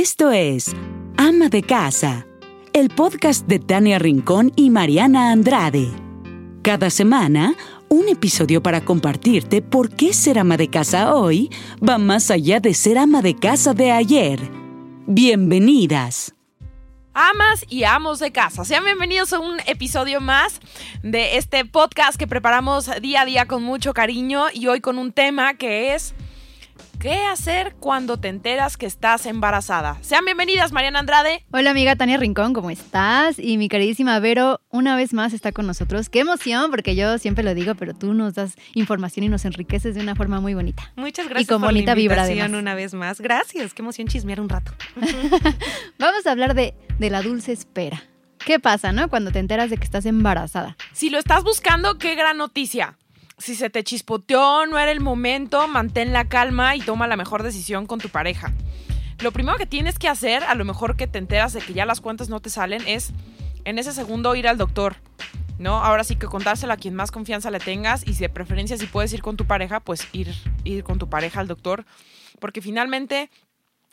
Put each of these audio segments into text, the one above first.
Esto es Ama de Casa, el podcast de Tania Rincón y Mariana Andrade. Cada semana, un episodio para compartirte por qué ser ama de casa hoy va más allá de ser ama de casa de ayer. Bienvenidas. Amas y amos de casa, sean bienvenidos a un episodio más de este podcast que preparamos día a día con mucho cariño y hoy con un tema que es ¿Qué hacer cuando te enteras que estás embarazada? Sean bienvenidas, Mariana Andrade. Hola amiga Tania Rincón, ¿cómo estás? Y mi queridísima Vero, una vez más está con nosotros. Qué emoción, porque yo siempre lo digo, pero tú nos das información y nos enriqueces de una forma muy bonita. Muchas gracias y con por bonita la vibra invitación además. una vez más. Gracias, qué emoción chismear un rato. Vamos a hablar de, de la dulce espera. ¿Qué pasa, no? Cuando te enteras de que estás embarazada. Si lo estás buscando, qué gran noticia. Si se te chispoteó, no era el momento, mantén la calma y toma la mejor decisión con tu pareja. Lo primero que tienes que hacer, a lo mejor que te enteras de que ya las cuentas no te salen, es en ese segundo ir al doctor. ¿No? Ahora sí que contárselo a quien más confianza le tengas y si de preferencia si puedes ir con tu pareja, pues ir, ir con tu pareja al doctor. Porque finalmente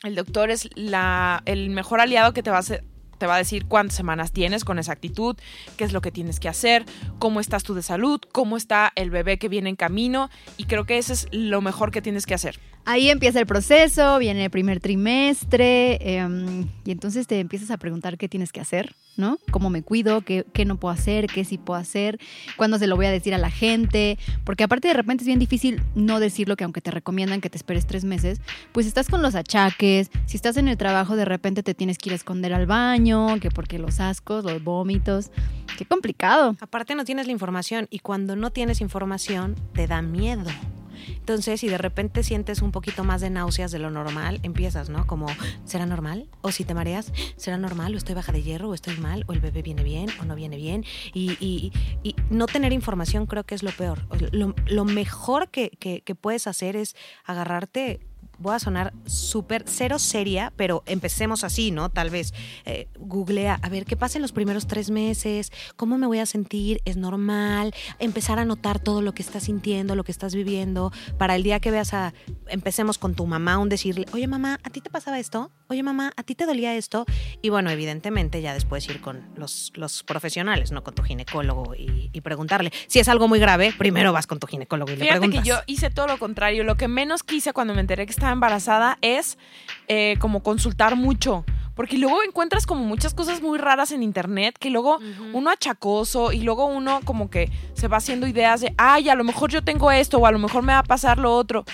el doctor es la, el mejor aliado que te va a hacer, te va a decir cuántas semanas tienes con exactitud, qué es lo que tienes que hacer, cómo estás tú de salud, cómo está el bebé que viene en camino y creo que eso es lo mejor que tienes que hacer. Ahí empieza el proceso, viene el primer trimestre eh, y entonces te empiezas a preguntar qué tienes que hacer, ¿no? ¿Cómo me cuido? ¿Qué, ¿Qué no puedo hacer? ¿Qué sí puedo hacer? ¿Cuándo se lo voy a decir a la gente? Porque aparte de repente es bien difícil no decirlo que aunque te recomiendan que te esperes tres meses, pues estás con los achaques, si estás en el trabajo de repente te tienes que ir a esconder al baño, que porque los ascos, los vómitos, qué complicado. Aparte no tienes la información y cuando no tienes información te da miedo. Entonces, si de repente sientes un poquito más de náuseas de lo normal, empiezas, ¿no? Como, ¿será normal? O si te mareas, ¿será normal? ¿O estoy baja de hierro? ¿O estoy mal? ¿O el bebé viene bien? ¿O no viene bien? Y, y- y no tener información creo que es lo peor. Lo, lo mejor que, que- que puedes hacer es agarrarte. Voy a sonar súper cero seria, pero empecemos así, ¿no? Tal vez eh, googlea, a ver qué pasa en los primeros tres meses, cómo me voy a sentir, es normal, empezar a notar todo lo que estás sintiendo, lo que estás viviendo, para el día que veas a, empecemos con tu mamá, un decirle, oye mamá, ¿a ti te pasaba esto? Oye mamá, ¿a ti te dolía esto? Y bueno, evidentemente ya después ir con los, los profesionales, ¿no? Con tu ginecólogo y, y preguntarle. Si es algo muy grave, primero vas con tu ginecólogo y le Fíjate preguntas. que yo hice todo lo contrario. Lo que menos quise cuando me enteré que estaba embarazada es eh, como consultar mucho. Porque luego encuentras como muchas cosas muy raras en internet que luego uno achacoso y luego uno como que se va haciendo ideas de, ay, a lo mejor yo tengo esto o a lo mejor me va a pasar lo otro.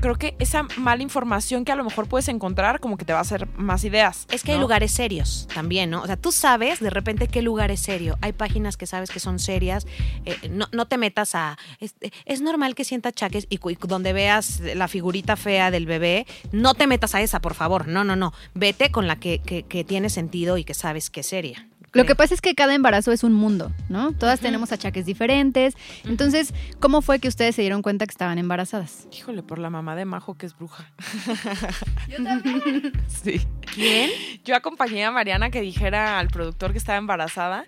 Creo que esa mala información que a lo mejor puedes encontrar como que te va a hacer más ideas. Es que hay lugares serios también, ¿no? O sea, tú sabes de repente qué lugar es serio. Hay páginas que sabes que son serias. Eh, no, no te metas a. Es, es normal que sienta achaques y, y donde veas la figurita fea del bebé, no te metas a esa, por favor. No, no, no. Vete con la que, que- que tiene sentido y que sabes que es seria. Lo que pasa es que cada embarazo es un mundo, ¿no? Todas tenemos achaques diferentes. Entonces, ¿cómo fue que ustedes se dieron cuenta que estaban embarazadas? Híjole, por la mamá de Majo que es bruja. Yo también. Sí. ¿Quién? Yo acompañé a Mariana que dijera al productor que estaba embarazada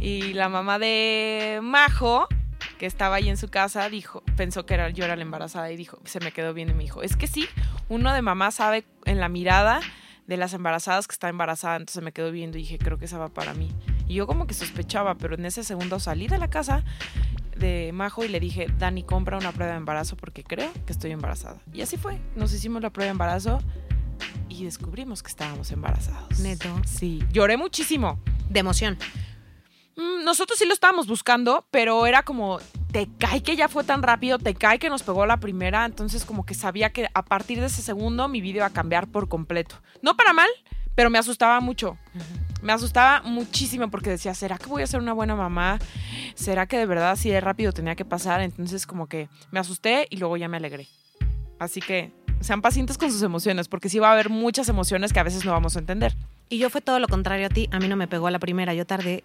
y la mamá de Majo, que estaba ahí en su casa, dijo, pensó que era, yo era la embarazada y dijo, se me quedó bien y me dijo, es que sí, uno de mamá sabe en la mirada de las embarazadas que está embarazada, entonces me quedó viendo y dije, creo que esa va para mí. Y yo como que sospechaba, pero en ese segundo salí de la casa de Majo y le dije, Dani, compra una prueba de embarazo porque creo que estoy embarazada. Y así fue, nos hicimos la prueba de embarazo y descubrimos que estábamos embarazados. Neto. Sí, lloré muchísimo. De emoción. Mm, Nosotros sí lo estábamos buscando, pero era como, te cae que ya fue tan rápido, te cae que nos pegó la primera, entonces como que sabía que a partir de ese segundo mi vida iba a cambiar por completo. No para mal, pero me asustaba mucho. Me asustaba muchísimo porque decía, ¿será que voy a ser una buena mamá? ¿Será que de verdad así de rápido tenía que pasar? Entonces como que me asusté y luego ya me alegré. Así que sean pacientes con sus emociones, porque sí va a haber muchas emociones que a veces no vamos a entender. Y yo fue todo lo contrario a ti. A mí no me pegó a la primera. Yo tardé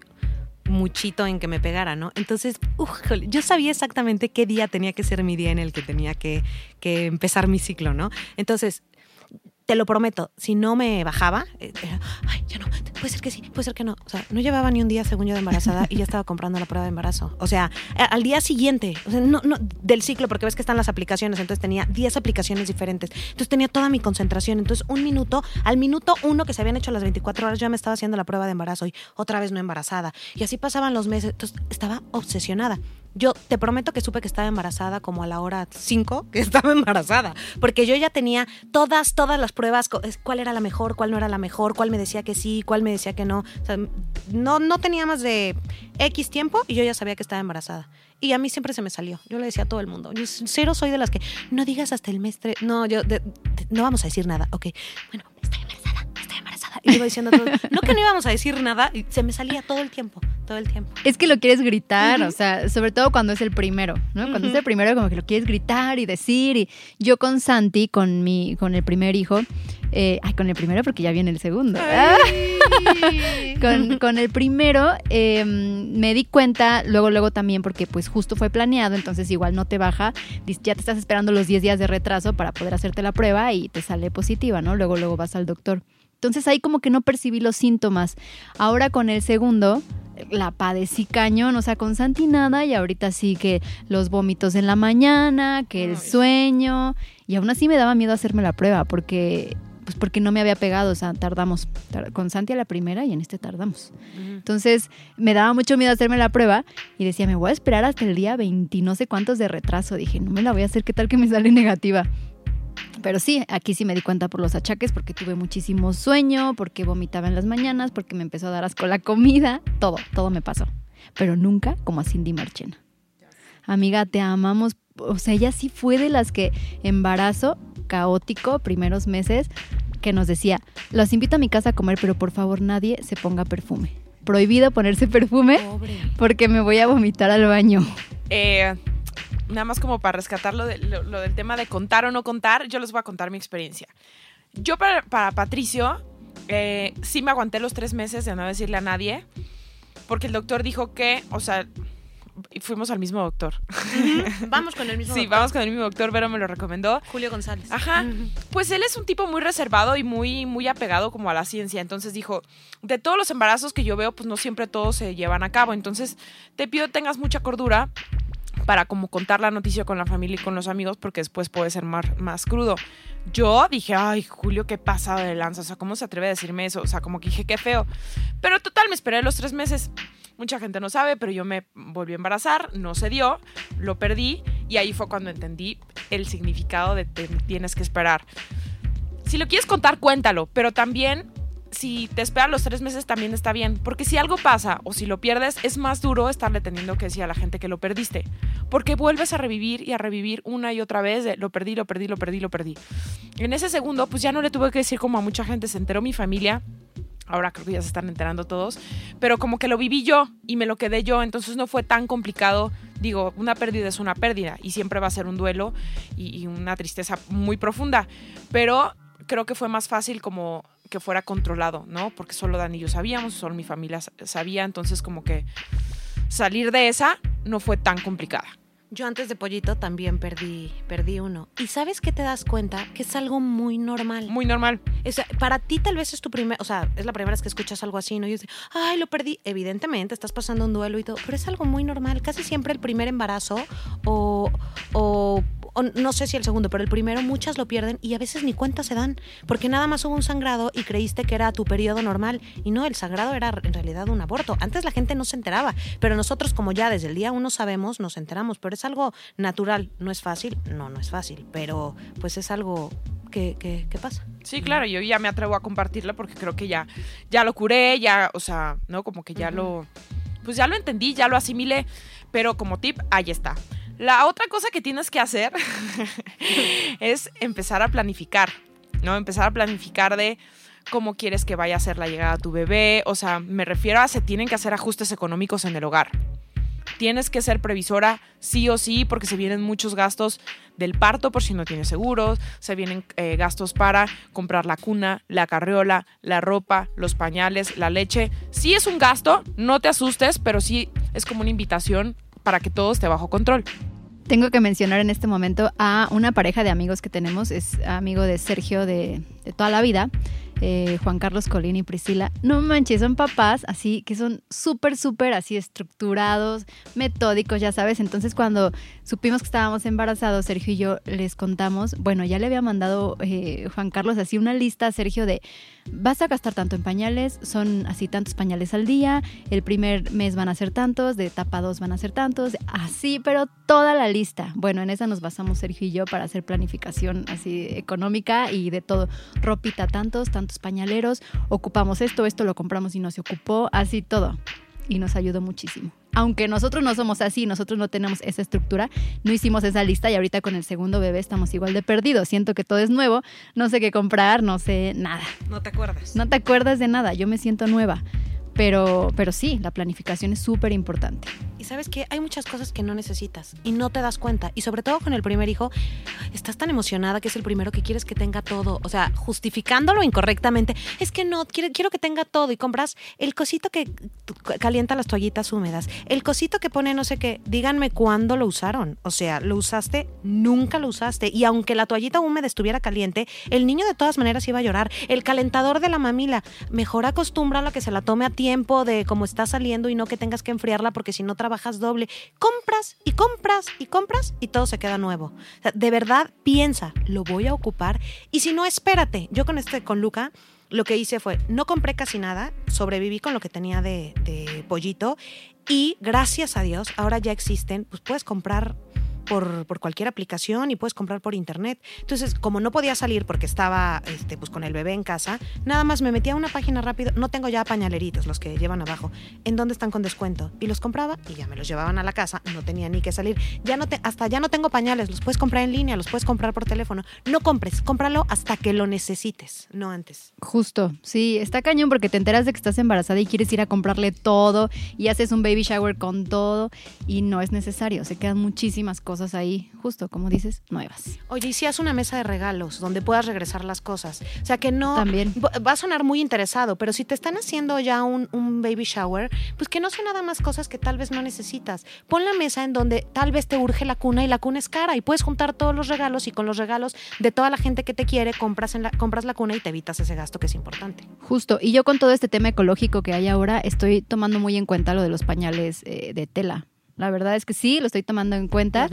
muchito en que me pegara, ¿no? Entonces, ujole, yo sabía exactamente qué día tenía que ser mi día en el que tenía que, que empezar mi ciclo, ¿no? Entonces, te lo prometo, si no me bajaba, eh, era, ay, ya no, puede ser que sí, puede ser que no. O sea, no llevaba ni un día, según yo, de embarazada y ya estaba comprando la prueba de embarazo. O sea, al día siguiente, o sea, no, no, del ciclo, porque ves que están las aplicaciones, entonces tenía 10 aplicaciones diferentes. Entonces tenía toda mi concentración. Entonces, un minuto, al minuto uno que se habían hecho las 24 horas, yo me estaba haciendo la prueba de embarazo y otra vez no embarazada. Y así pasaban los meses. Entonces, estaba obsesionada. Yo te prometo que supe que estaba embarazada como a la hora 5 que estaba embarazada, porque yo ya tenía todas, todas las pruebas, cuál era la mejor, cuál no era la mejor, cuál me decía que sí, cuál me decía que no. O sea, no, no tenía más de X tiempo y yo ya sabía que estaba embarazada. Y a mí siempre se me salió. Yo le decía a todo el mundo. Yo cero soy de las que no digas hasta el mes. No, yo no vamos a decir nada. Ok, bueno, estoy embarazada, iba diciendo todo. No que no íbamos a decir nada y se me salía todo el tiempo, todo el tiempo. Es que lo quieres gritar, o sea, sobre todo cuando es el primero, ¿no? Cuando es el primero, como que lo quieres gritar y decir. Y yo con Santi, con mi, con el primer hijo, eh, ay, con el primero porque ya viene el segundo. Con, con el primero eh, me di cuenta, luego, luego también, porque pues justo fue planeado, entonces igual no te baja, ya te estás esperando los 10 días de retraso para poder hacerte la prueba y te sale positiva, ¿no? Luego, luego vas al doctor. Entonces ahí como que no percibí los síntomas. Ahora con el segundo, la padecí cañón, o sea, con Santi nada y ahorita sí que los vómitos en la mañana, que el sueño y aún así me daba miedo hacerme la prueba porque pues porque no me había pegado, o sea, tardamos Tar- con Santi a la primera y en este tardamos. Entonces me daba mucho miedo hacerme la prueba y decía, me voy a esperar hasta el día 20, no sé cuántos de retraso. Dije, no me la voy a hacer, ¿qué tal que me sale negativa? Pero sí, aquí sí me di cuenta por los achaques, porque tuve muchísimo sueño, porque vomitaba en las mañanas, porque me empezó a dar asco la comida, todo, todo me pasó. Pero nunca como a Cindy Marchena. Amiga, te amamos. O sea, ella sí fue de las que embarazo caótico, primeros meses, que nos decía, los invito a mi casa a comer, pero por favor nadie se ponga perfume. Prohibido ponerse perfume Pobre. porque me voy a vomitar al baño. Eh, nada más como para rescatar lo, de- lo- lo del tema de contar o no contar, yo les voy a contar mi experiencia. Yo para, para Patricio, eh, sí me aguanté los tres meses de no decirle a nadie, porque el doctor dijo que, o sea, fuimos al mismo doctor. Vamos con el mismo. Sí, doctor. vamos con el mismo doctor, Vero me lo recomendó. Julio González. Ajá. Pues él es un tipo muy reservado y muy, muy apegado como a la ciencia. Entonces dijo, de todos los embarazos que yo veo, pues no siempre todos se llevan a cabo. Entonces te pido que tengas mucha cordura para como contar la noticia con la familia y con los amigos, porque después puede ser más, más crudo. Yo dije, ay, Julio, qué pasado de lanza. O sea, ¿cómo se atreve a decirme eso? O sea, como que dije, qué feo. Pero total, me esperé los tres meses. Mucha gente no sabe, pero yo me volví a embarazar, no se dio, lo perdí y ahí fue cuando entendí el significado de tienes que esperar. Si lo quieres contar, cuéntalo, pero también si te esperas los tres meses también está bien, porque si algo pasa o si lo pierdes, es más duro estarle teniendo que decir a la gente que lo perdiste, porque vuelves a revivir y a revivir una y otra vez lo perdí, lo perdí, lo perdí, lo perdí. En ese segundo, pues ya no le tuve que decir como a mucha gente, se enteró mi familia, ahora creo que ya se están enterando todos, pero como que lo viví yo y me lo quedé yo, entonces no fue tan complicado. Digo, una pérdida es una pérdida y siempre va a ser un duelo y una tristeza muy profunda, pero creo que fue más fácil como que fuera controlado, ¿no? Porque solo Dan y yo sabíamos, solo mi familia sa- sabía, entonces como que salir de esa no fue tan complicada. Yo antes de Pollito también perdí, perdí uno. ¿Y sabes qué te das cuenta? Que es algo muy normal. Muy normal. O sea, para ti tal vez es tu primer, o sea, es la primera vez que escuchas algo así, ¿no? Y dices, ay, lo perdí. Evidentemente, estás pasando un duelo y todo, pero es algo muy normal. Casi siempre el primer embarazo o, o, o no sé si el segundo, pero el primero muchas lo pierden y a veces ni cuenta se dan, porque nada más hubo un sangrado y creíste que era tu periodo normal y no, el sangrado era en realidad un aborto. Antes la gente no se enteraba, pero nosotros como ya desde el día uno sabemos, nos enteramos, pero es algo natural. No es fácil, no, no es fácil, pero pues es algo que, que, que pasa. Sí, claro, yo ya me atrevo a compartirla porque creo que ya, ya lo curé, ya, o sea, ¿no? Como que ya lo, pues ya lo entendí, ya lo asimilé, pero como tip, ahí está. La otra cosa que tienes que hacer es empezar a planificar, ¿no? Empezar a planificar de cómo quieres que vaya a ser la llegada de tu bebé, o sea, me refiero a se tienen que hacer ajustes económicos en el hogar. Tienes que ser previsora sí o sí porque se vienen muchos gastos del parto por si no tienes seguros, se vienen eh, gastos para comprar la cuna, la carriola, la ropa, los pañales, la leche. Sí es un gasto, no te asustes, pero sí es como una invitación para que todo esté bajo control. Tengo que mencionar en este momento a una pareja de amigos que tenemos, es amigo de Sergio de, de toda la vida. eh, Juan Carlos Colín y Priscila. No manches, son papás así que son súper, súper así estructurados, metódicos, ya sabes. Entonces cuando supimos que estábamos embarazados, Sergio y yo les contamos, bueno, ya le había mandado eh, Juan Carlos así una lista, Sergio, de vas a gastar tanto en pañales, son así tantos pañales al día, el primer mes van a ser tantos, de etapa 2 van a ser tantos, así, pero toda la lista. Bueno, en esa nos basamos Sergio y yo para hacer planificación así económica y de todo. Ropita tantos, tantos pañaleros, ocupamos esto, esto lo compramos y no se ocupó, así todo. Y nos ayudó muchísimo. Aunque nosotros no somos así, nosotros no tenemos esa estructura, no hicimos esa lista y ahorita con el segundo bebé estamos igual de perdidos. Siento que todo es nuevo, no sé qué comprar, no sé nada. No te acuerdas. No te acuerdas de nada, yo me siento nueva. Pero, pero sí, la planificación es súper importante. Y sabes que hay muchas cosas que no necesitas y no te das cuenta. Y sobre todo con el primer hijo, estás tan emocionada que es el primero que quieres que tenga todo. O sea, justificándolo incorrectamente. Es que no, quiero, quiero que tenga todo. Y compras el cosito que calienta las toallitas húmedas. El cosito que pone no sé qué. Díganme cuándo lo usaron. O sea, lo usaste, nunca lo usaste. Y aunque la toallita húmeda estuviera caliente, el niño de todas maneras iba a llorar. El calentador de la mamila, mejor acostúmbralo a que se la tome a tiempo de cómo está saliendo y no que tengas que enfriarla porque si no trabajas doble. Compras y compras y compras y todo se queda nuevo. de verdad, piensa, lo voy a ocupar. Y si no, espérate. Yo con este, con Luca, lo que hice fue, no compré casi nada, sobreviví con lo que tenía de, de pollito y gracias a Dios, ahora ya existen, pues puedes comprar por, por, cualquier aplicación y puedes comprar por internet. Entonces, como no podía salir porque estaba este, pues, con el bebé en casa, nada más me metía a una página rápido. No tengo ya pañaleritos, los que llevan abajo, en donde están con descuento. Y los compraba y ya me los llevaban a la casa. No tenía ni que salir. Ya no te, hasta ya no tengo pañales, los puedes comprar en línea, los puedes comprar por teléfono. No compres, cómpralo hasta que lo necesites, no antes. Justo, sí, está cañón porque te enteras de que estás embarazada y quieres ir a comprarle todo y haces un baby shower con todo y no es necesario. Se quedan muchísimas cosas ahí, justo como dices, nuevas. Oye, y si haces una mesa de regalos donde puedas regresar las cosas. O sea, que no. También. Va a sonar muy interesado, pero si te están haciendo ya un, un baby shower, pues que no son nada más cosas que tal vez no necesitas. Pon la mesa en donde tal vez te urge la cuna y la cuna es cara y puedes juntar todos los regalos y con los regalos de toda la gente que te quiere compras, en la, compras la cuna y te evitas ese gasto que es importante. Justo. Y yo con todo este tema ecológico que hay ahora, estoy tomando muy en cuenta lo de los pañales eh, de tela la verdad es que sí, lo estoy tomando en cuenta.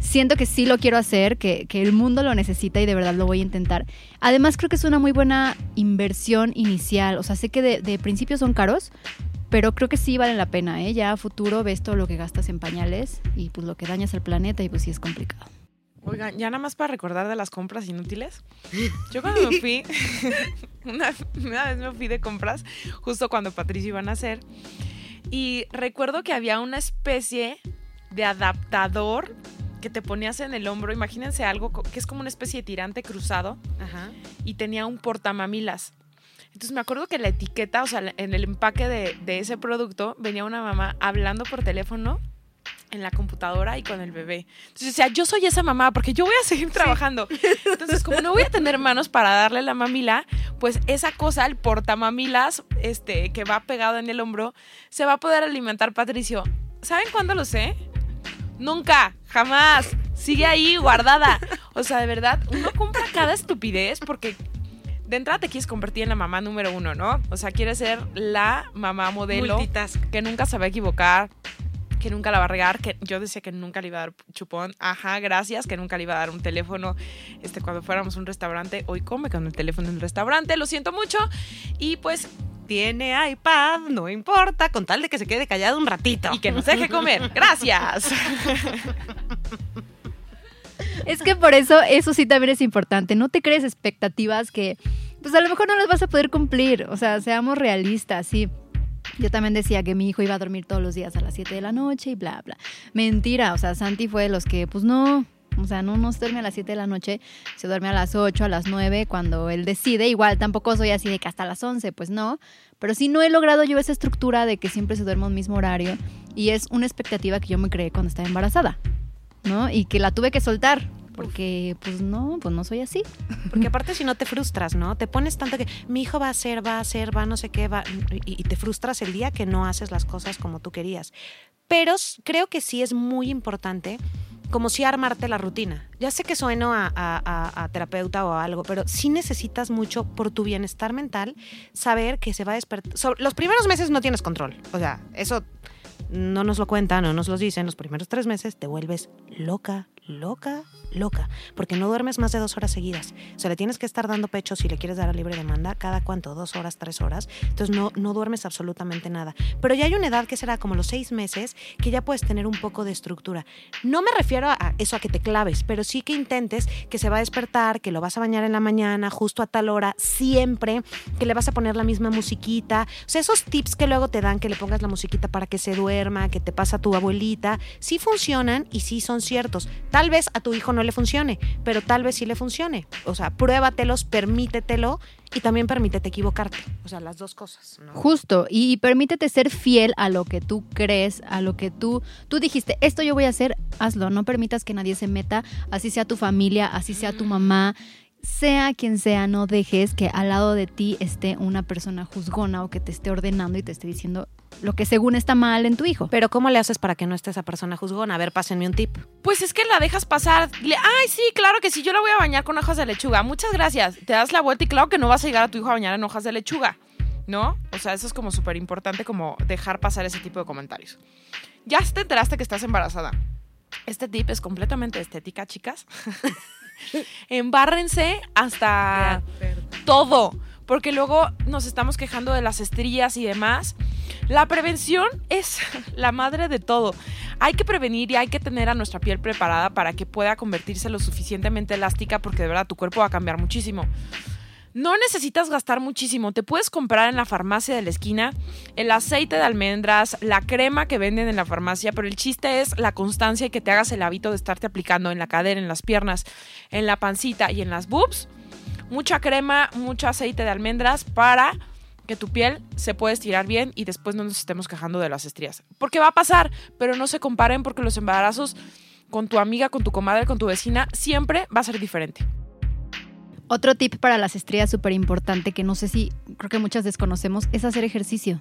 Siento que sí lo quiero hacer, que, el mundo lo necesita y de verdad lo voy a intentar. Además, creo que es una muy buena inversión inicial. O sea, sé que de, principio son caros, pero creo que sí valen la pena, ¿eh? Ya a futuro ves todo lo que gastas en pañales y pues lo que dañas al planeta y pues sí es complicado. Oigan, ya nada más para recordar de las compras inútiles. Yo cuando me fui, una, una, vez me fui de compras, justo cuando Patricio iba a nacer, y recuerdo que había una especie de adaptador que te ponías en el hombro. Imagínense algo que es como una especie de tirante cruzado. Y tenía un portamamilas. Entonces me acuerdo que la etiqueta, o sea, en el empaque de, de ese producto, venía una mamá hablando por teléfono en la computadora y con el bebé. Entonces, o sea, yo soy esa mamá porque yo voy a seguir trabajando. Entonces, como no voy a tener manos para darle la mamila, pues esa cosa, el portamamilas, este, que va pegado en el hombro, se va a poder alimentar Patricio. ¿Saben cuándo lo sé? Nunca, jamás. Sigue ahí guardada. O sea, de verdad, uno compra cada estupidez porque de entrada te quieres convertir en la mamá número uno, ¿no? O sea, quieres ser la mamá modelo que nunca se va a equivocar, que nunca la va a regar, que yo decía que nunca le iba a dar chupón, ajá, gracias, que nunca le iba a dar un teléfono este, cuando fuéramos a un restaurante, hoy come con el teléfono en el restaurante, lo siento mucho, y pues tiene iPad, no importa, con tal de que se quede callado un ratito. Y que nos deje comer. Gracias. Es que por eso, eso sí también es importante. No te crees expectativas que, pues a lo mejor no las vas a poder cumplir. O sea, seamos realistas, sí. Yo también decía que mi hijo iba a dormir todos los días a las 7 de la noche y bla, bla. Mentira, o sea, Santi fue de los que, pues no, o sea, no, no se duerme a las 7 de la noche, se duerme a las 8, a las 9 cuando él decide. Igual tampoco soy así de que hasta las 11, pues no. Pero sí no he logrado yo esa estructura de que siempre se duerma al mismo horario. Y es una expectativa que yo me creé cuando estaba embarazada, ¿no? Y que la tuve que soltar porque pues no, pues no soy así. Porque aparte si no te frustras, ¿no? Te pones tanto que mi hijo va a hacer, va a hacer, va no sé qué, va y, te frustras el día que no haces las cosas como tú querías. Pero creo que sí es muy importante como si armarte la rutina. Ya sé que sueno a, a- a- a terapeuta o a algo, pero sí necesitas mucho por tu bienestar mental saber que se va a despertar. Los primeros meses no tienes control. O sea, eso no nos lo cuentan, no nos lo dicen. Los primeros tres meses te vuelves loca, loca, loca, porque no duermes más de dos horas seguidas. O sea, le tienes que estar dando pecho si le quieres dar a libre demanda cada cuánto, dos horas, tres horas. Entonces no, no duermes absolutamente nada. Pero ya hay una edad que será como los seis meses que ya puedes tener un poco de estructura. No me refiero a eso, a que te claves, pero sí que intentes que se va a despertar, que lo vas a bañar en la mañana, justo a tal hora, siempre, que le vas a poner la misma musiquita. O sea, esos tips que luego te dan, que le pongas la musiquita para que se duerma, que te pasa tu abuelita, sí funcionan y sí son ciertos. Vez a tu hijo no le funcione, pero tal vez sí le funcione. O sea, pruébatelos, permítetelo y también permítete equivocarte. O sea, las dos cosas. ¿no? Justo, y permítete ser fiel a lo que tú crees, a lo que tú, tú dijiste, esto yo voy a hacer, hazlo, no permitas que nadie se meta, así sea tu familia, así sea tu mamá, sea quien sea, no dejes que al lado de ti esté una persona juzgona o que te esté ordenando y te esté diciendo lo que según está mal en tu hijo. Pero ¿cómo le haces para que no esté esa persona juzgona? A ver, pásenme un tip. Pues es que la dejas pasar. Le- Ay, sí, claro que sí, yo la voy a bañar con hojas de lechuga. Muchas gracias. Te das la vuelta y claro que no vas a llegar a tu hijo a bañar en hojas de lechuga. ¿No? O sea, eso es como súper importante como dejar pasar ese tipo de comentarios. Ya te enteraste que estás embarazada. Este tip es completamente estética, chicas. Embárrense hasta todo, porque luego nos estamos quejando de las estrías y demás. La prevención es la madre de todo. Hay que prevenir y hay que tener a nuestra piel preparada para que pueda convertirse lo suficientemente elástica porque de verdad tu cuerpo va a cambiar muchísimo. No necesitas gastar muchísimo. Te puedes comprar en la farmacia de la esquina el aceite de almendras, la crema que venden en la farmacia, pero el chiste es la constancia y que te hagas el hábito de estarte aplicando en la cadera, en las piernas, en la pancita y en las boobs. Mucha crema, mucho aceite de almendras para que tu piel se pueda estirar bien y después no nos estemos quejando de las estrías. Porque va a pasar, pero no se comparen porque los embarazos con tu amiga, con tu comadre, con tu vecina, siempre va a ser diferente. Otro tip para las estrías súper importante que no sé si creo que muchas desconocemos es hacer ejercicio.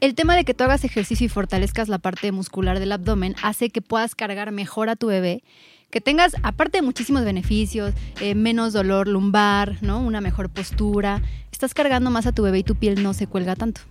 El tema de que tú hagas ejercicio y fortalezcas la parte muscular del abdomen hace que puedas cargar mejor a tu bebé, que tengas, aparte de muchísimos beneficios, eh, menos dolor lumbar, ¿no? Una mejor postura. Estás cargando más a tu bebé y tu piel no se cuelga tanto.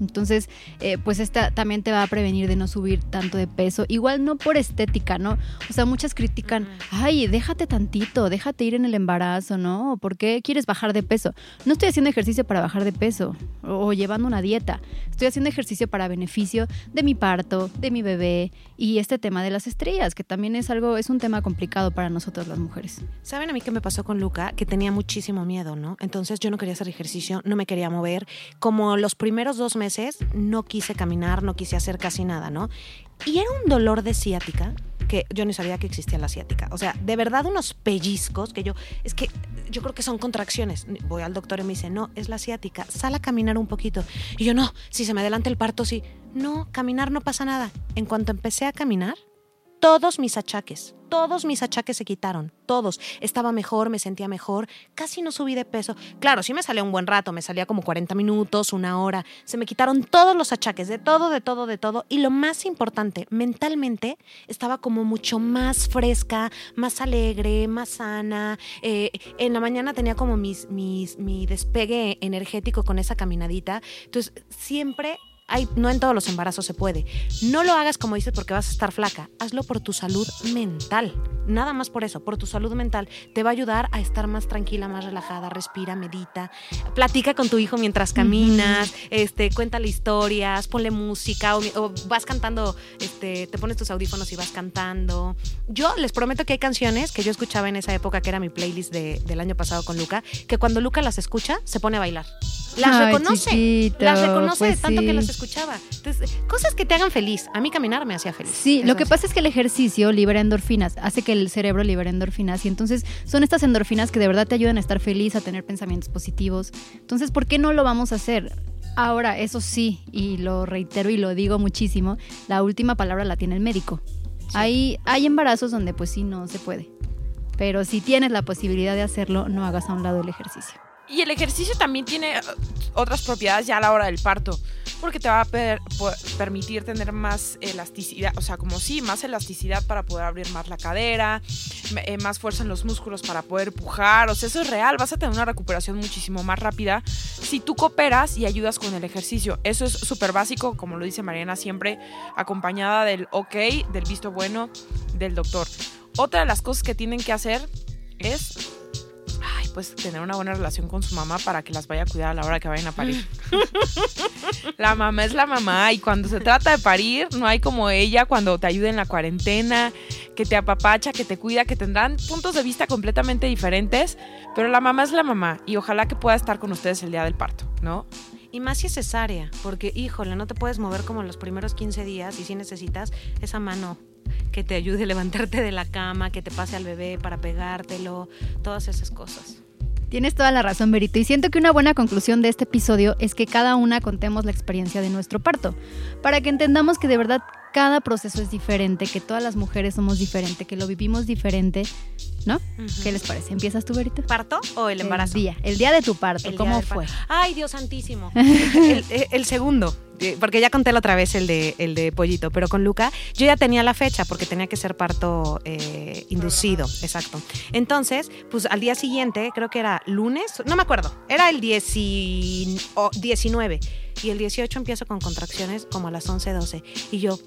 Entonces, eh, pues esta también te va a prevenir de no subir tanto de peso. Igual no por estética, ¿no? O sea, muchas critican, ay, déjate tantito, déjate ir en el embarazo, ¿no? ¿Por qué quieres bajar de peso? No estoy haciendo ejercicio para bajar de peso o, o llevando una dieta. Estoy haciendo ejercicio para beneficio de mi parto, de mi bebé y este tema de las estrellas, que también es algo, es un tema complicado para nosotras las mujeres. ¿Saben a mí qué me pasó con Luca? Que tenía muchísimo miedo, ¿no? Entonces yo no quería hacer ejercicio, no me quería mover. Como los primeros dos meses no quise caminar, no quise hacer casi nada, ¿no? Y era un dolor de ciática que yo ni sabía que existía la ciática. O sea, de verdad unos pellizcos que yo, es que yo creo que son contracciones. Voy al doctor y me dice, no, es la ciática, sal a caminar un poquito. Y yo, no, si se me adelanta el parto, sí. No, caminar no pasa nada. En cuanto empecé a caminar, todos mis achaques, todos mis achaques se quitaron, todos. Estaba mejor, me sentía mejor, casi no subí de peso. Claro, sí me salía un buen rato, me salía como 40 minutos, una hora. Se me quitaron todos los achaques, de todo, de todo, de todo. Y lo más importante, mentalmente estaba como mucho más fresca, más alegre, más sana. Eh, en la mañana tenía como mis, mis, mi despegue energético con esa caminadita. Entonces, siempre hay, no en todos los embarazos se puede. No lo hagas como dices porque vas a estar flaca. Hazlo por tu salud mental. Nada más por eso, por tu salud mental. Te va a ayudar a estar más tranquila, más relajada. Respira, medita. Platica con tu hijo mientras caminas. este, cuéntale historias, ponle música o, o vas cantando, este, te pones tus audífonos y vas cantando. Yo les prometo que hay canciones que yo escuchaba en esa época, que era mi playlist de- del año pasado con Luca, que cuando Luca las escucha, se pone a bailar. Las Ay, reconoce. chiquito, las reconoce pues de tanto que sí. las escuchaba. Entonces, cosas que te hagan feliz. A mí caminar me hacía feliz. Sí, Eso lo que sí. pasa es que el ejercicio libera endorfinas, hace que el cerebro libere endorfinas y entonces son estas endorfinas que de verdad te ayudan a estar feliz, a tener pensamientos positivos. Entonces, ¿por qué no lo vamos a hacer? Ahora, eso sí, y lo reitero y lo digo muchísimo, la última palabra la tiene el médico. Hay, hay embarazos donde pues sí no se puede. Pero si tienes la posibilidad de hacerlo, no hagas a un lado el ejercicio. Y el ejercicio también tiene eh, otras propiedades ya a la hora del parto. porque te va a permitir tener más elasticidad, o sea, como sí, más elasticidad para poder abrir más la cadera, eh, más fuerza en los músculos para poder pujar, o sea, eso es real, vas a tener una recuperación muchísimo más rápida si tú cooperas y ayudas con el ejercicio. Eso es súper básico, como lo dice Mariana siempre, acompañada del ok, del visto bueno del doctor. Otra de las cosas que tienen que hacer es pues tener una buena relación con su mamá para que las vaya a cuidar a la hora que vayan a parir. la mamá es la mamá y cuando se trata de parir, no hay como ella cuando te ayuda en la cuarentena, que te apapacha, que te cuida, que tendrán puntos de vista completamente diferentes, pero la mamá es la mamá y ojalá que pueda estar con ustedes el día del parto, ¿no? Y más si es cesárea, porque híjole, no te puedes mover como los primeros 15 días y si necesitas esa mano que te ayude a levantarte de la cama, que te pase al bebé para pegártelo, todas esas cosas. Tienes toda la razón, Berito. Y siento que una buena conclusión de este episodio es que cada una contemos la experiencia de nuestro parto, para que entendamos que de verdad cada proceso es diferente, que todas las mujeres somos diferentes, que lo vivimos diferente, ¿no? ¿Qué les parece? ¿Empiezas tú, Berito? ¿Parto o el embarazo? El día, el día de tu parto, El ¿cómo fue? Ay, Dios santísimo. el, el- el segundo. eh, Porque ya conté la otra vez el de, el de pollito, pero con Luca yo ya tenía la fecha porque tenía que ser parto eh, inducido, exacto. Entonces, pues al día siguiente, creo que era lunes, no me acuerdo, era el 10 y- o 19 y el 18 empiezo con contracciones como a las 11, 12 y yo,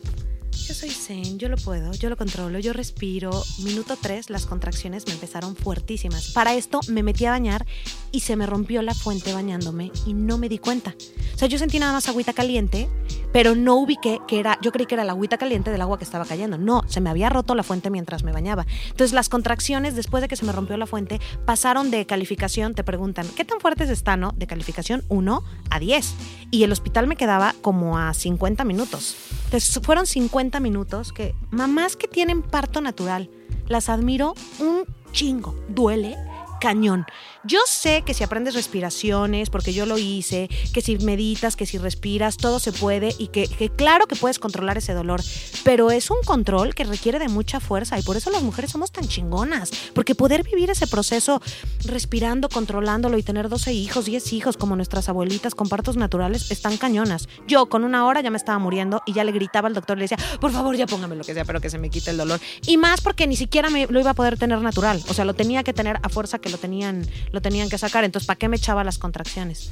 yo soy zen, yo lo puedo, yo lo controlo, yo respiro. Minuto 3, las contracciones me empezaron fuertísimas. Para esto me metí a bañar y se me rompió la fuente bañándome y no me di cuenta. O sea, yo sentí nada más agüita caliente, pero no ubiqué que era, yo creí que era la agüita caliente del agua que estaba cayendo. No, se me había roto la fuente mientras me bañaba. Entonces las contracciones, después de que se me rompió la fuente, pasaron de calificación, te preguntan, ¿qué tan fuertes están? No? De calificación 1 a 10. Y el hospital me quedaba como a 50 minutos. Entonces fueron 50 minutos que mamás que tienen parto natural, las admiro un chingo. Duele cañón. Yo sé que si aprendes respiraciones, porque yo lo hice, que si meditas, que si respiras, todo se puede y que, claro que puedes controlar ese dolor, pero es un control que requiere de mucha fuerza y por eso las mujeres somos tan chingonas, porque poder vivir ese proceso respirando, controlándolo y tener 12 hijos, 10 hijos como nuestras abuelitas con partos naturales están cañonas. Yo con una hora ya me estaba muriendo y ya le gritaba al doctor, le decía, por favor ya póngame lo que sea, pero que se me quite el dolor. Y más porque ni siquiera me lo iba a poder tener natural, o sea, lo tenía que tener a fuerza que lo tenían, lo tenían que sacar, entonces ¿para qué me echaba las contracciones?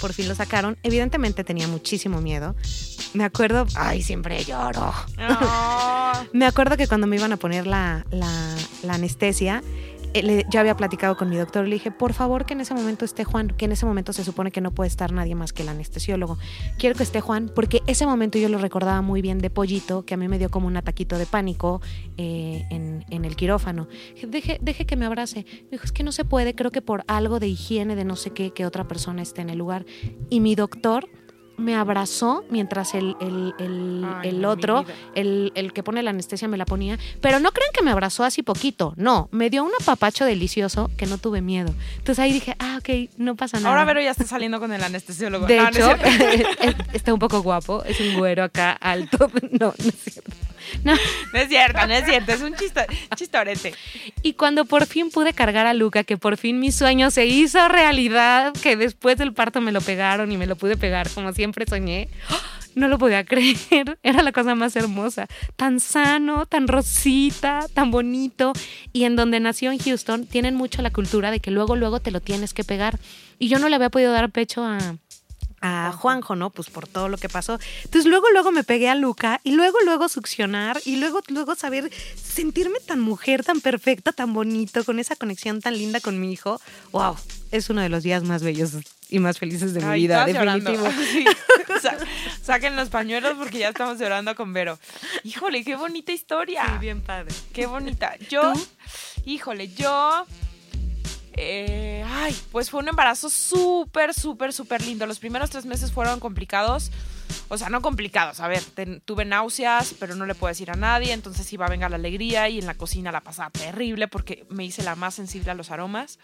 Por fin lo sacaron. Evidentemente tenía muchísimo miedo. Me acuerdo, ay, siempre lloro. Me acuerdo que cuando me iban a poner la, la- la anestesia, yo había platicado con mi doctor le dije, por favor que en ese momento esté Juan, que en ese momento se supone que no puede estar nadie más que el anestesiólogo. Quiero que esté Juan, porque ese momento yo lo recordaba muy bien de pollito, que a mí me dio como un ataquito de pánico eh, en, en el quirófano. Deje, deje que me abrace. Me dijo, es que no se puede, creo que por algo de higiene, de no sé qué, que otra persona esté en el lugar. Y mi doctor me abrazó mientras el, el, el- Ay, el otro, el, el que pone la anestesia me la ponía. Pero no crean que me abrazó así poquito. No, me dio un apapacho delicioso que no tuve miedo. Entonces ahí dije, ah, ok, no pasa nada. Ahora Vero ya está saliendo con el anestesiólogo. De hecho, es- está un poco guapo. Es un güero acá alto. No, no es cierto. No. No es cierto, no es cierto, es un chisto- chistorete. Y cuando por fin pude cargar a Luca, que por fin mi sueño se hizo realidad, que después del parto me lo pegaron y me lo pude pegar como siempre soñé, no lo podía creer. Era la cosa más hermosa. Tan sano, tan rosita, tan bonito. Y en donde nació en Houston, tienen mucho la cultura de que luego, luego te lo tienes que pegar. Y yo no le había podido dar pecho a, a Juanjo, ¿no? Pues por todo lo que pasó. Entonces luego, luego me pegué a Luca y luego, luego succionar y luego, luego saber sentirme tan mujer, tan perfecta, tan bonito, con esa conexión tan linda con mi hijo. ¡Wow! Es uno de los días más bellos y más felices de mi Ay, vida, definitivo. Sí. Sa- saquen los pañuelos porque ya estamos llorando con Vero. Híjole, qué bonita historia. bien padre. Qué bonita. Yo, ¿Tú? híjole, yo. Eh, ay, pues fue un embarazo súper, súper, súper lindo. Los primeros tres meses fueron complicados. O sea, no complicados. A ver, ten- tuve náuseas, pero no le puedo decir a nadie. Entonces iba a venga la alegría y en la cocina la pasaba terrible porque me hice la más sensible a los aromas.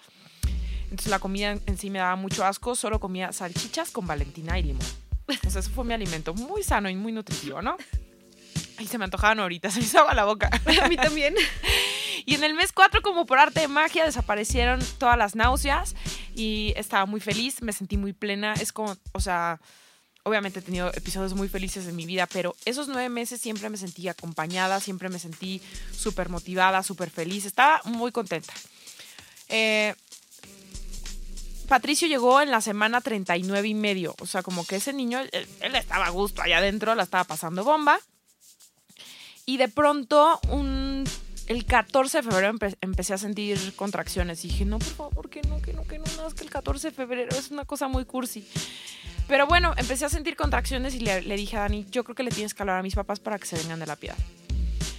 Entonces la comida en sí me daba mucho asco. Solo comía salchichas con valentina y limón. Sea, eso fue mi alimento. Muy sano y muy nutritivo, ¿no? Ay, se me antojaban ahorita. Se me hizo agua la boca. A mí también. Y en el mes 4, como por arte de magia, desaparecieron todas las náuseas y estaba muy feliz, me sentí muy plena. Es como, o sea, obviamente he tenido episodios muy felices en mi vida, pero esos nueve meses siempre me sentí acompañada, siempre me sentí súper motivada, súper feliz, estaba muy contenta. Eh, Patricio llegó en la semana 39 y medio, o sea, como que ese niño, él, él estaba a gusto allá adentro, la estaba pasando bomba. Y de pronto, un, el 14 de febrero empe- empecé a sentir contracciones. Y dije, no, por favor, que no, que no, que no, no, es que el 14 de febrero es una cosa muy cursi. Pero bueno, empecé a sentir contracciones y le, le dije a Dani, yo creo que le tienes que hablar a mis papás para que se vengan de la piedad.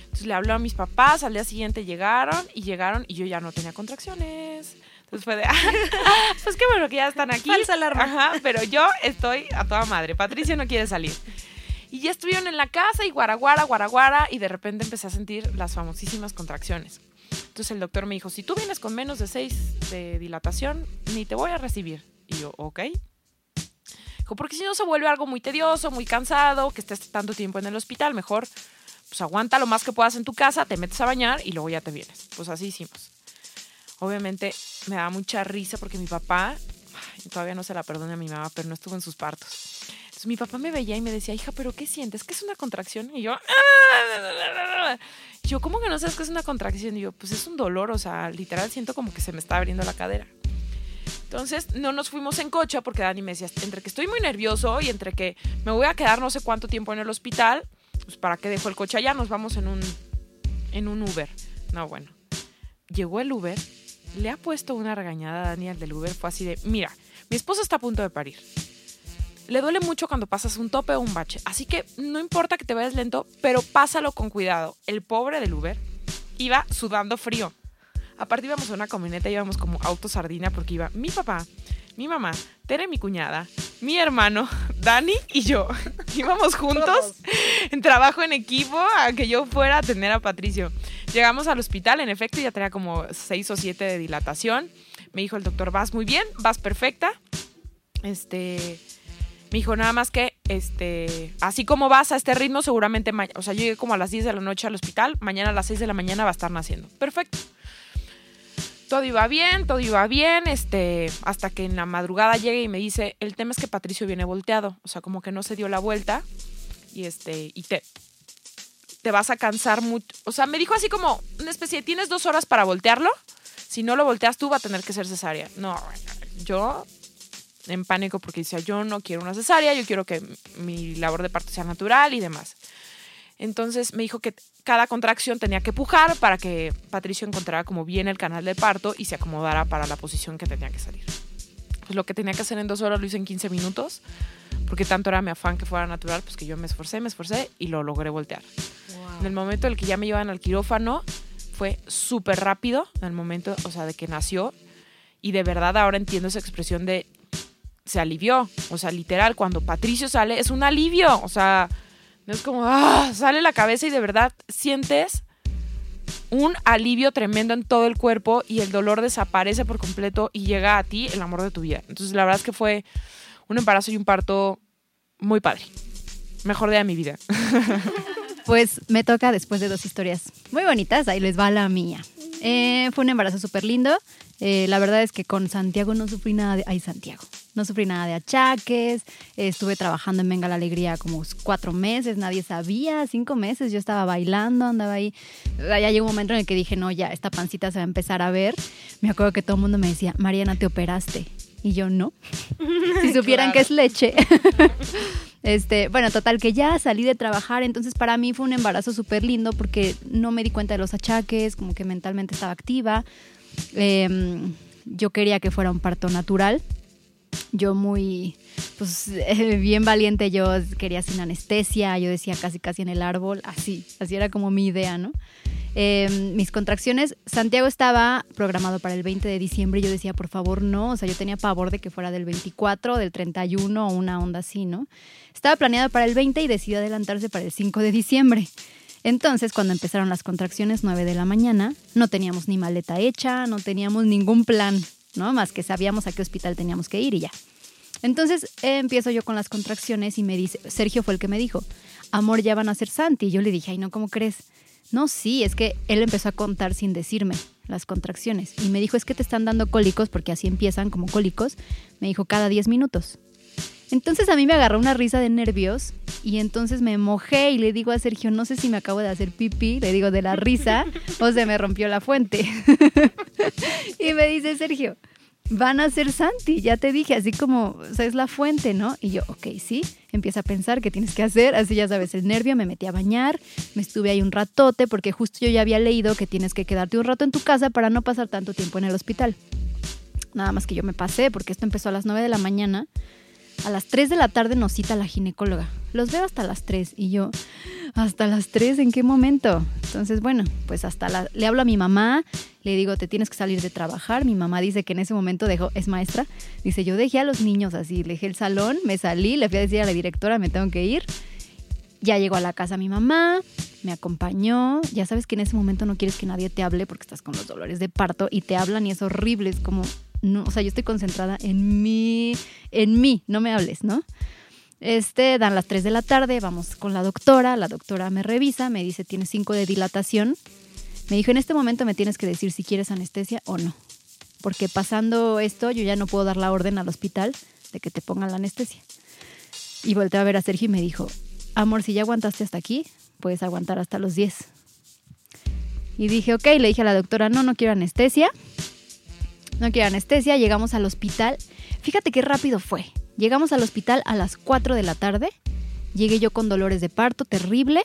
Entonces le habló a mis papás, al día siguiente llegaron y llegaron y yo ya no tenía contracciones. Entonces fue de, pues qué bueno que ya están aquí. Falsa alarma. Ajá, pero yo estoy a toda madre. Patricia no quiere salir. Y ya estuvieron en la casa y guaraguara, guaraguara, y de repente empecé a sentir las famosísimas contracciones. Entonces el doctor me dijo, si tú vienes con menos de 6 de dilatación, ni te voy a recibir. Y yo, ok. Dijo, porque si no se vuelve algo muy tedioso, muy cansado, que estés tanto tiempo en el hospital, mejor pues aguanta lo más que puedas en tu casa, te metes a bañar y luego ya te vienes. Pues así hicimos. Obviamente me da mucha risa porque mi papá, todavía no se la perdone a mi mamá, pero no estuvo en sus partos. Mi papá me veía y me decía, hija, ¿pero qué sientes? ¿Qué es una contracción? Y yo, "Ah". Yo, ¿cómo que no sabes qué es una contracción? Y yo, pues es un dolor, o sea, literal siento como que se me está abriendo la cadera. Entonces no nos fuimos en coche porque Dani me decía, entre que estoy muy nervioso y entre que me voy a quedar no sé cuánto tiempo en el hospital, pues para qué dejo el coche allá, nos vamos en un, en un Uber. No, bueno. Llegó el Uber, le ha puesto una regañada a Dani al del Uber, fue así de, mira, mi esposo está a punto de parir. Le duele mucho cuando pasas un tope o un bache, así que no importa que te vayas lento, pero pásalo con cuidado. El pobre del Uber iba sudando frío. Aparte íbamos en una camioneta, íbamos como auto sardina porque iba mi papá, mi mamá, Tere, mi cuñada, mi hermano, Dani y yo. Íbamos juntos en trabajo en equipo a que yo fuera a atender a Patricio. Llegamos al hospital, en efecto, ya tenía como seis o siete de dilatación. Me dijo el doctor, vas muy bien, vas perfecta. Este, me dijo nada más que, este, así como vas a este ritmo, seguramente, o sea, yo llegué como a las 10 de la noche al hospital, mañana a las 6 de la mañana va a estar naciendo. Perfecto. Todo iba bien, todo iba bien, este, hasta que en la madrugada llegue y me dice, el tema es que Patricio viene volteado, o sea, como que no se dio la vuelta y este, y te, te vas a cansar mucho. O sea, me dijo así como una especie tienes dos horas para voltearlo, si no lo volteas tú va a tener que ser cesárea. No, yo en pánico porque decía, yo no quiero una cesárea, yo quiero que mi labor de parto sea natural y demás. Entonces me dijo que cada contracción tenía que pujar para que Patricio encontrara como bien el canal de parto y se acomodara para la posición que tenía que salir. Pues lo que tenía que hacer en dos horas lo hice en 15 minutos, porque tanto era mi afán que fuera natural, pues que yo me esforcé, me esforcé y lo logré voltear. En el momento en el que ya me llevan al quirófano, fue súper rápido, en el momento, o sea, de que nació. Y de verdad ahora entiendo esa expresión de se alivió. O sea, literal, cuando Patricio sale, es un alivio. O sea, es como, ah, sale la cabeza y de verdad sientes un alivio tremendo en todo el cuerpo y el dolor desaparece por completo y llega a ti el amor de tu vida. Entonces, la verdad es que fue un embarazo y un parto muy padre. Mejor día de mi vida. Pues me toca después de dos historias muy bonitas, ahí les va la mía. Eh, fue un embarazo súper lindo. Eh, la verdad es que con Santiago no sufrí nada de... Ay, Santiago. No sufrí nada de achaques. Estuve trabajando en Venga la Alegría como cuatro meses, nadie sabía. Cinco meses yo estaba bailando, andaba ahí. Ya llegó un momento en el que dije, no, ya, esta pancita se va a empezar a ver. Me acuerdo que todo el mundo me decía, Mariana, ¿te operaste? Y yo, no. si supieran que es leche. Este, bueno, total que ya salí de trabajar, entonces para mí fue un embarazo súper lindo porque no me di cuenta de los achaques, como que mentalmente estaba activa. Eh, yo quería que fuera un parto natural. Yo muy, pues bien valiente, yo quería sin anestesia, yo decía casi casi en el árbol, así, así era como mi idea, ¿no? Eh, mis contracciones, Santiago estaba programado para el 20 de diciembre y yo decía, por favor, no, o sea, yo tenía pavor de que fuera del 24, del 31 o una onda así, ¿no? Estaba planeado para el 20 y decidió adelantarse para el 5 de diciembre. Entonces, cuando empezaron las contracciones 9 de la mañana, no teníamos ni maleta hecha, no teníamos ningún plan, ¿no? Más que sabíamos a qué hospital teníamos que ir y ya. Entonces eh, empiezo yo con las contracciones y me dice, Sergio fue el que me dijo, amor, ya van a ser Santi. Y yo le dije, ay, no, ¿cómo crees? No, sí, es que él empezó a contar sin decirme las contracciones. Y me dijo, es que te están dando cólicos, porque así empiezan como cólicos. Me dijo, cada 10 minutos. Entonces a mí me agarró una risa de nervios y entonces me mojé y le digo a Sergio, no sé si me acabo de hacer pipí, le digo de la risa o se me rompió la fuente. y me dice Sergio, van a ser Santi, ya te dije, así como, o es la fuente, ¿no? Y yo, ok, sí, empieza a pensar qué tienes que hacer, así ya sabes, el nervio, me metí a bañar, me estuve ahí un ratote, porque justo yo ya había leído que tienes que quedarte un rato en tu casa para no pasar tanto tiempo en el hospital. Nada más que yo me pasé, porque esto empezó a las 9 de la mañana. A las 3 de la tarde nos cita la ginecóloga. Los veo hasta las 3 y yo, ¿hasta las 3 en qué momento? Entonces, bueno, pues hasta la, le hablo a mi mamá, le digo, te tienes que salir de trabajar. Mi mamá dice que en ese momento dejó, es maestra, dice, yo dejé a los niños así, dejé el salón, me salí, le fui a decir a la directora, me tengo que ir. Ya llegó a la casa mi mamá, me acompañó. Ya sabes que en ese momento no quieres que nadie te hable porque estás con los dolores de parto y te hablan y es horrible, es como, no, o sea, yo estoy concentrada en mí, en mí, no me hables, ¿no? Este, dan las 3 de la tarde, vamos con la doctora, la doctora me revisa, me dice, tienes 5 de dilatación. Me dijo, en este momento me tienes que decir si quieres anestesia o no. Porque pasando esto, yo ya no puedo dar la orden al hospital de que te pongan la anestesia. Y volteé a ver a Sergio y me dijo, amor, si ya aguantaste hasta aquí, puedes aguantar hasta los 10. Y dije, ok, le dije a la doctora, no, no quiero anestesia. No quiero anestesia, llegamos al hospital. Fíjate qué rápido fue. Llegamos al hospital a las 4 de la tarde. Llegué yo con dolores de parto, terrible.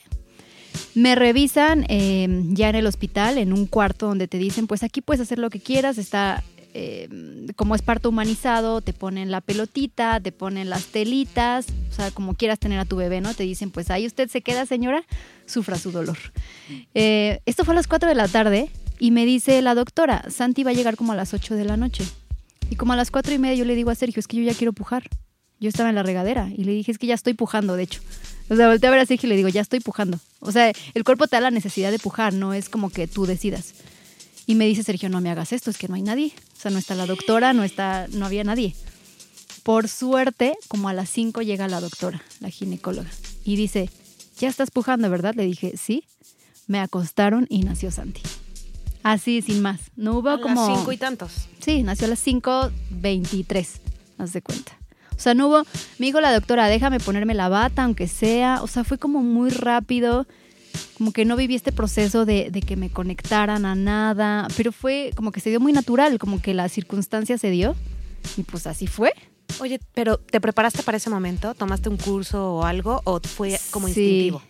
Me revisan eh, ya en el hospital, en un cuarto donde te dicen, pues aquí puedes hacer lo que quieras, está eh, como es parto humanizado, te ponen la pelotita, te ponen las telitas, o sea, como quieras tener a tu bebé, ¿no? Te dicen, pues ahí usted se queda, señora, sufra su dolor. Eh, esto fue a las 4 de la tarde y me dice la doctora, Santi va a llegar como a las 8 de la noche. Y como a las 4 y media yo le digo a Sergio, es que yo ya quiero pujar. Yo estaba en la regadera y le dije, es que ya estoy pujando, de hecho. O sea, volteé a ver a Sergio y le digo, ya estoy pujando. O sea, el cuerpo te da la necesidad de pujar, no es como que tú decidas. Y me dice Sergio, no me hagas esto, es que no hay nadie. O sea, no está la doctora, no está, no había nadie. Por suerte, como a las 5 llega la doctora, la ginecóloga, y dice, ya estás pujando, ¿verdad? Le dije, sí. Me acostaron y nació Santi. Así, sin más. No hubo A como... las cinco y tantos. Sí, nació a las 5.23, haz de cuenta. O sea, no hubo, me dijo la doctora, déjame ponerme la bata, aunque sea. O sea, fue como muy rápido, como que no viví este proceso de, de que me conectaran a nada, pero fue como que se dio muy natural, como que la circunstancia se dio. Y pues así fue. Oye, pero ¿te preparaste para ese momento? ¿Tomaste un curso o algo? ¿O fue como Sí. instintivo?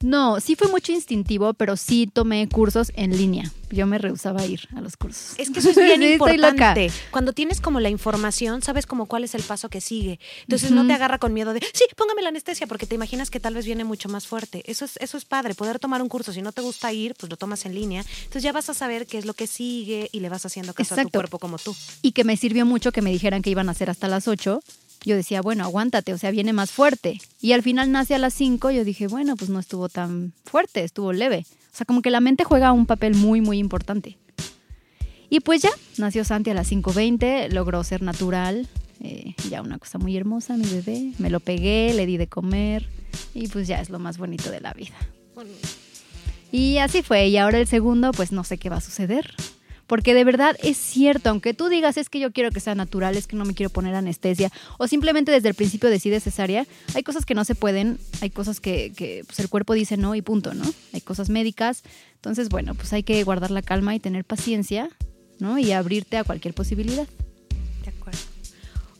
No, sí fue mucho instintivo, pero sí tomé cursos en línea. Yo me rehusaba a ir a los cursos. Es que eso es bien Sí, importante. Cuando tienes como la información, sabes como cuál es el paso que sigue. Entonces no te agarra con miedo de, sí, póngame la anestesia, porque te imaginas que tal vez viene mucho más fuerte. Eso es, eso es padre, poder tomar un curso. Si no te gusta ir, pues lo tomas en línea. Entonces ya vas a saber qué es lo que sigue y le vas haciendo caso a tu cuerpo como tú. y que me sirvió mucho que me dijeran que iban a hacer hasta las 8. Yo decía, bueno, aguántate, o sea, viene más fuerte. Y al final nace a las 5, yo dije, bueno, pues no estuvo tan fuerte, estuvo leve. O sea, como que la mente juega un papel muy, muy importante. Y pues ya, nació Santi a las 5.20, logró ser natural, eh, ya una cosa muy hermosa, mi bebé. Me lo pegué, le di de comer y pues ya es lo más bonito de la vida. Y así fue, y ahora el segundo, pues no sé qué va a suceder. Porque de verdad es cierto, aunque tú digas es que yo quiero que sea natural, es que no me quiero poner anestesia, o simplemente desde el principio decides cesárea, hay cosas que no se pueden, hay cosas que, pues, el cuerpo dice no y punto, ¿no? Hay cosas médicas. Entonces, bueno, pues hay que guardar la calma y tener paciencia, ¿no? Y abrirte a cualquier posibilidad. De acuerdo.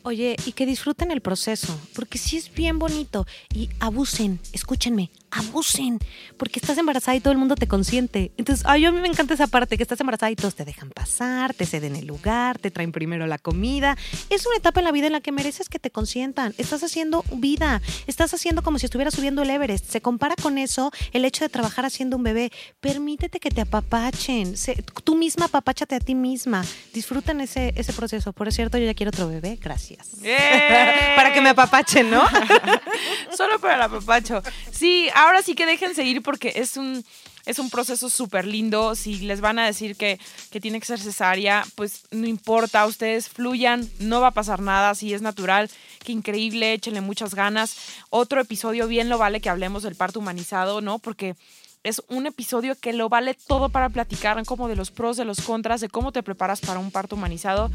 Oye, y que disfruten el proceso, porque sí es bien bonito. Y abusen, escúchenme, abusen, porque estás embarazada y todo el mundo te consiente. Entonces, ay, a mí me encanta esa parte, que estás embarazada y todos te dejan pasar, te ceden el lugar, te traen primero la comida. Es una etapa en la vida en la que mereces que te consientan. Estás haciendo vida, estás haciendo como si estuvieras subiendo el Everest. Se compara con eso el hecho de trabajar haciendo un bebé. Permítete que te apapachen, tú misma apapáchate a ti misma. Disfruten ese, ese proceso. Por cierto, yo ya quiero otro bebé, gracias. ¡Eh! Para que me apapachen, ¿no? Solo para el apapacho. Sí, ahora sí que déjense ir porque es un, es un proceso súper lindo. Si les van a decir que, que tiene que ser cesárea, pues no importa, ustedes fluyan, no va a pasar nada, si es natural, qué increíble, échenle muchas ganas. Otro episodio bien lo vale que hablemos del parto humanizado, ¿no? Porque es un episodio que lo vale todo para platicar, como de los pros, de los contras, de cómo te preparas para un parto humanizado.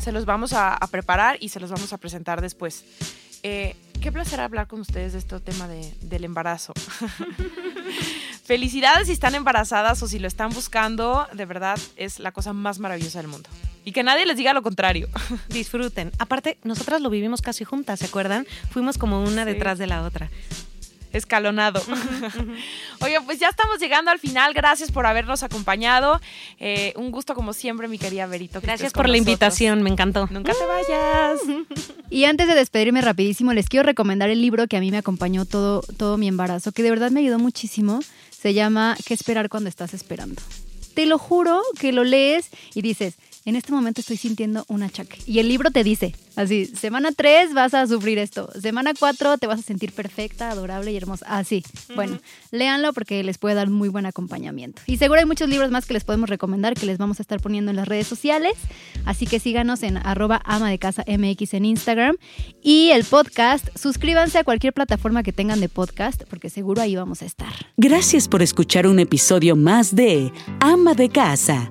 Se los vamos a, a preparar y se los vamos a presentar después. Eh, qué placer hablar con ustedes de este tema de, del embarazo. Felicidades si están embarazadas o si lo están buscando, de verdad es la cosa más maravillosa del mundo. Y que nadie les diga lo contrario. Disfruten. Aparte, nosotras lo vivimos casi juntas, ¿se acuerdan? Fuimos como una Sí. detrás de la otra. Escalonado. Oye, pues ya estamos llegando al final. Gracias por habernos acompañado. Eh, un gusto como siempre, mi querida Verito. que Gracias por la nosotros. invitación, me encantó. Nunca te vayas. Y antes de despedirme rapidísimo, les quiero recomendar el libro que a mí me acompañó todo, todo mi embarazo, que de verdad me ayudó muchísimo. Se llama ¿Qué esperar cuando estás esperando? Te lo juro que lo lees y dices, en este momento estoy sintiendo un achaque. Y el libro te dice, así, semana 3 vas a sufrir esto, semana 4 te vas a sentir perfecta, adorable y hermosa. Así. Bueno, léanlo porque les puede dar muy buen acompañamiento. Y seguro hay muchos libros más que les podemos recomendar que les vamos a estar poniendo en las redes sociales. Así que síganos en arroba ama de casa MX en Instagram. Y el podcast, suscríbanse a cualquier plataforma que tengan de podcast porque seguro ahí vamos a estar. Gracias por escuchar un episodio más de Ama de Casa,